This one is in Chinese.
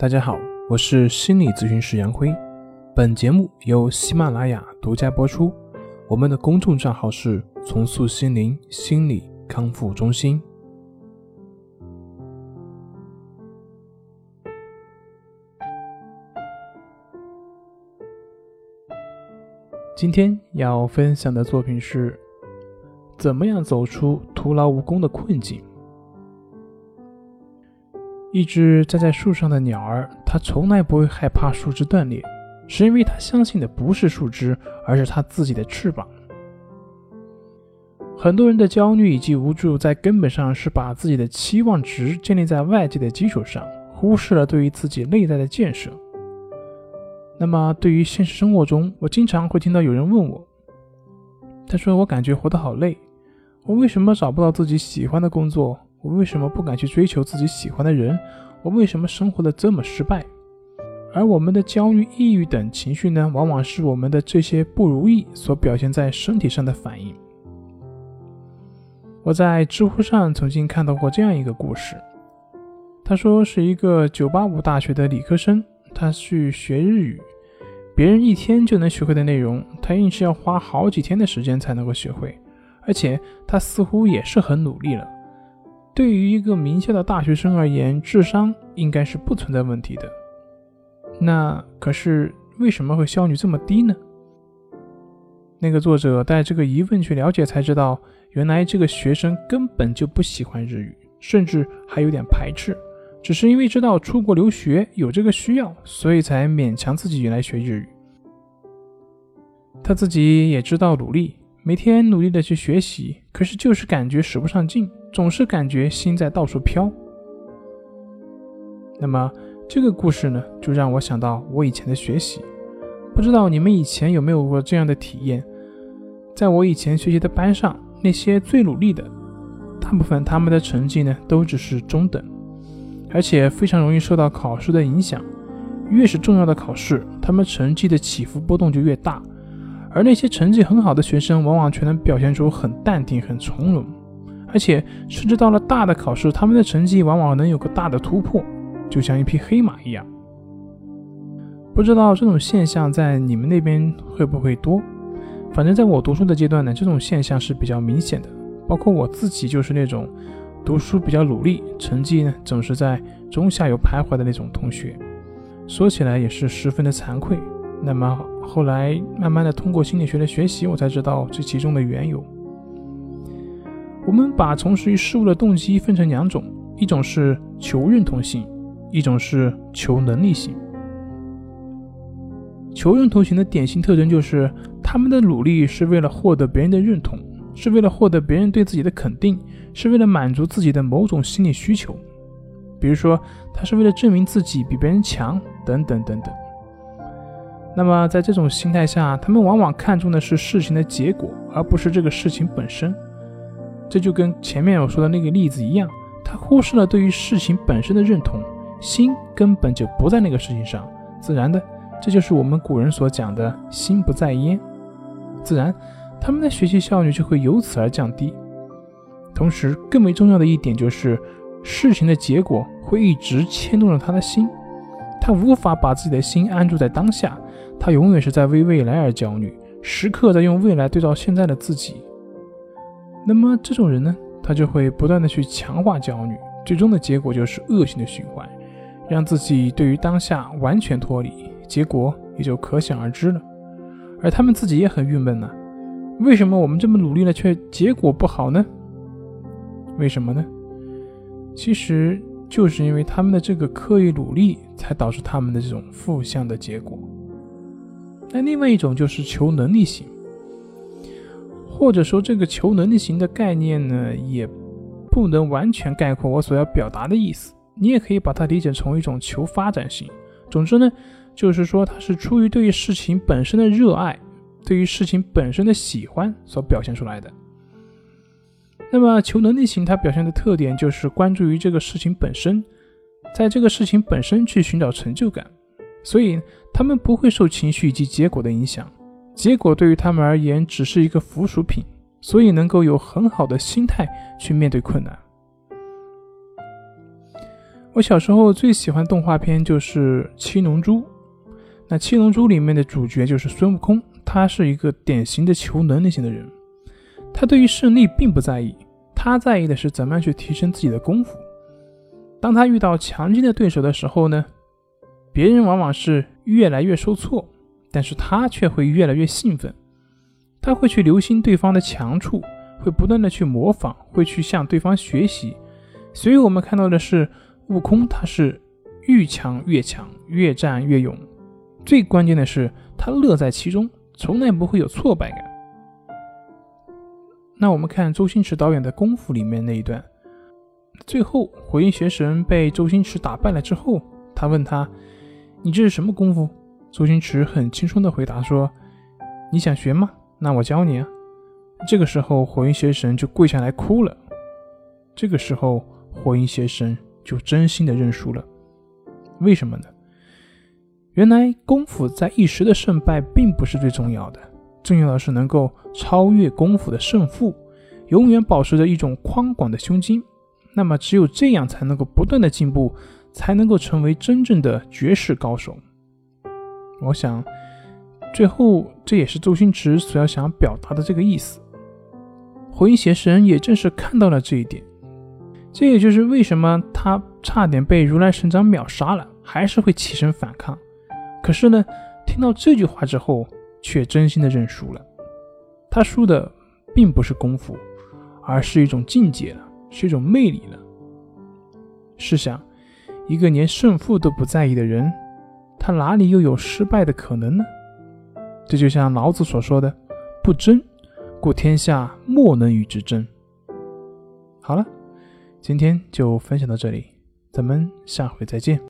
大家好，我是心理咨询师杨辉。本节目由喜马拉雅独家播出。我们的公众账号是“重塑心灵心理康复中心”。今天要分享的作品是：怎么样走出徒劳无功的困境？一只站在树上的鸟儿，它从来不会害怕树枝断裂，是因为它相信的不是树枝，而是它自己的翅膀。很多人的焦虑以及无助，在根本上是把自己的期望值建立在外界的基础上，忽视了对于自己内在的建设。那么，对于现实生活中，我经常会听到有人问我，他说：“我感觉活得好累，我为什么找不到自己喜欢的工作？”我为什么不敢去追求自己喜欢的人？我为什么生活的这么失败？而我们的焦虑、抑郁等情绪呢？往往是我们的这些不如意所表现在身体上的反应。我在知乎上曾经看到过这样一个故事，他说是一个985大学的理科生，他去学日语，别人一天就能学会的内容，他硬是要花好几天的时间才能够学会，而且他似乎也是很努力了。对于一个名校的大学生而言，智商应该是不存在问题的。那可是为什么会效率这么低呢？那个作者带这个疑问去了解，才知道原来这个学生根本就不喜欢日语，甚至还有点排斥，只是因为知道出国留学有这个需要，所以才勉强自己来学日语。他自己也知道努力。每天努力的去学习，可是就是感觉使不上劲，总是感觉心在到处飘。那么这个故事呢，就让我想到我以前的学习。不知道你们以前有没有过这样的体验？在我以前学习的班上，那些最努力的，大部分他们的成绩呢，都只是中等，而且非常容易受到考试的影响。越是重要的考试，他们成绩的起伏波动就越大。而那些成绩很好的学生，往往却能表现出很淡定、很从容，而且甚至到了大的考试，他们的成绩往往能有个大的突破，就像一匹黑马一样。不知道这种现象在你们那边会不会多？反正在我读书的阶段呢，这种现象是比较明显的。包括我自己就是那种读书比较努力，成绩呢总是在中下游徘徊的那种同学。说起来也是十分的惭愧。那么后来慢慢的通过心理学的学习，我才知道这其中的缘由。我们把从事于事物的动机分成两种，一种是求认同性，一种是求能力性。求认同型的典型特征就是，他们的努力是为了获得别人的认同，是为了获得别人对自己的肯定，是为了满足自己的某种心理需求，比如说他是为了证明自己比别人强，等等等等。那么，在这种心态下，他们往往看重的是事情的结果，而不是这个事情本身。这就跟前面我说的那个例子一样，他忽视了对于事情本身的认同，心根本就不在那个事情上。自然的，这就是我们古人所讲的“心不在焉”。自然，他们的学习效率就会由此而降低。同时，更为重要的一点就是，事情的结果会一直牵动着他的心，他无法把自己的心安住在当下。他永远是在为未来而焦虑，时刻在用未来对照现在的自己。那么这种人呢，他就会不断的去强化焦虑，最终的结果就是恶性的循环，让自己对于当下完全脱离，结果也就可想而知了。而他们自己也很郁闷呢，为什么我们这么努力了，却结果不好呢？为什么呢？其实就是因为他们的这个刻意努力，才导致他们的这种负向的结果。那另外一种就是求能力型，或者说这个求能力型的概念呢，也不能完全概括我所要表达的意思。你也可以把它理解成一种求发展型。总之呢，就是说它是出于对于事情本身的热爱，对于事情本身的喜欢所表现出来的。那么求能力型它表现的特点就是关注于这个事情本身，在这个事情本身去寻找成就感。所以，他们不会受情绪以及结果的影响，结果对于他们而言只是一个附属品，所以能够有很好的心态去面对困难。我小时候最喜欢动画片就是《七龙珠》，那《七龙珠》里面的主角就是孙悟空，他是一个典型的求能力型的人，他对于胜利并不在意，他在意的是怎么样去提升自己的功夫。当他遇到强劲的对手的时候呢，别人往往是越来越受挫，但是他却会越来越兴奋，他会去留心对方的强处，会不断的去模仿，会去向对方学习。所以我们看到的是。悟空他是愈强越强，越战越勇，最关键的是他乐在其中，从来不会有挫败感。那我们看周星驰导演的《功夫》里面那一段，最后火云邪神被周星驰打败了之后，他问他：“你这是什么功夫？”周星驰很轻松的回答说：“你想学吗？那我教你啊。”这个时候火影邪神就跪下来哭了。这个时候火影邪神。就真心的认输了，为什么呢？原来功夫在一时的胜败并不是最重要的，重要的是能够超越功夫的胜负，永远保持着一种宽广的胸襟。那么只有这样才能够不断的进步，才能够成为真正的绝世高手。我想，最后这也是周星驰所要想表达的这个意思。火影邪神也正是看到了这一点。这也就是为什么他差点被如来神掌秒杀了，还是会起身反抗。可是呢，听到这句话之后，却真心的认输了。他输的并不是功夫，而是一种境界了，是一种魅力了。试想，一个连胜负都不在意的人，他哪里又有失败的可能呢？这就像老子所说的：“不争，故天下莫能与之争。”好了。今天就分享到这里，咱们下回再见。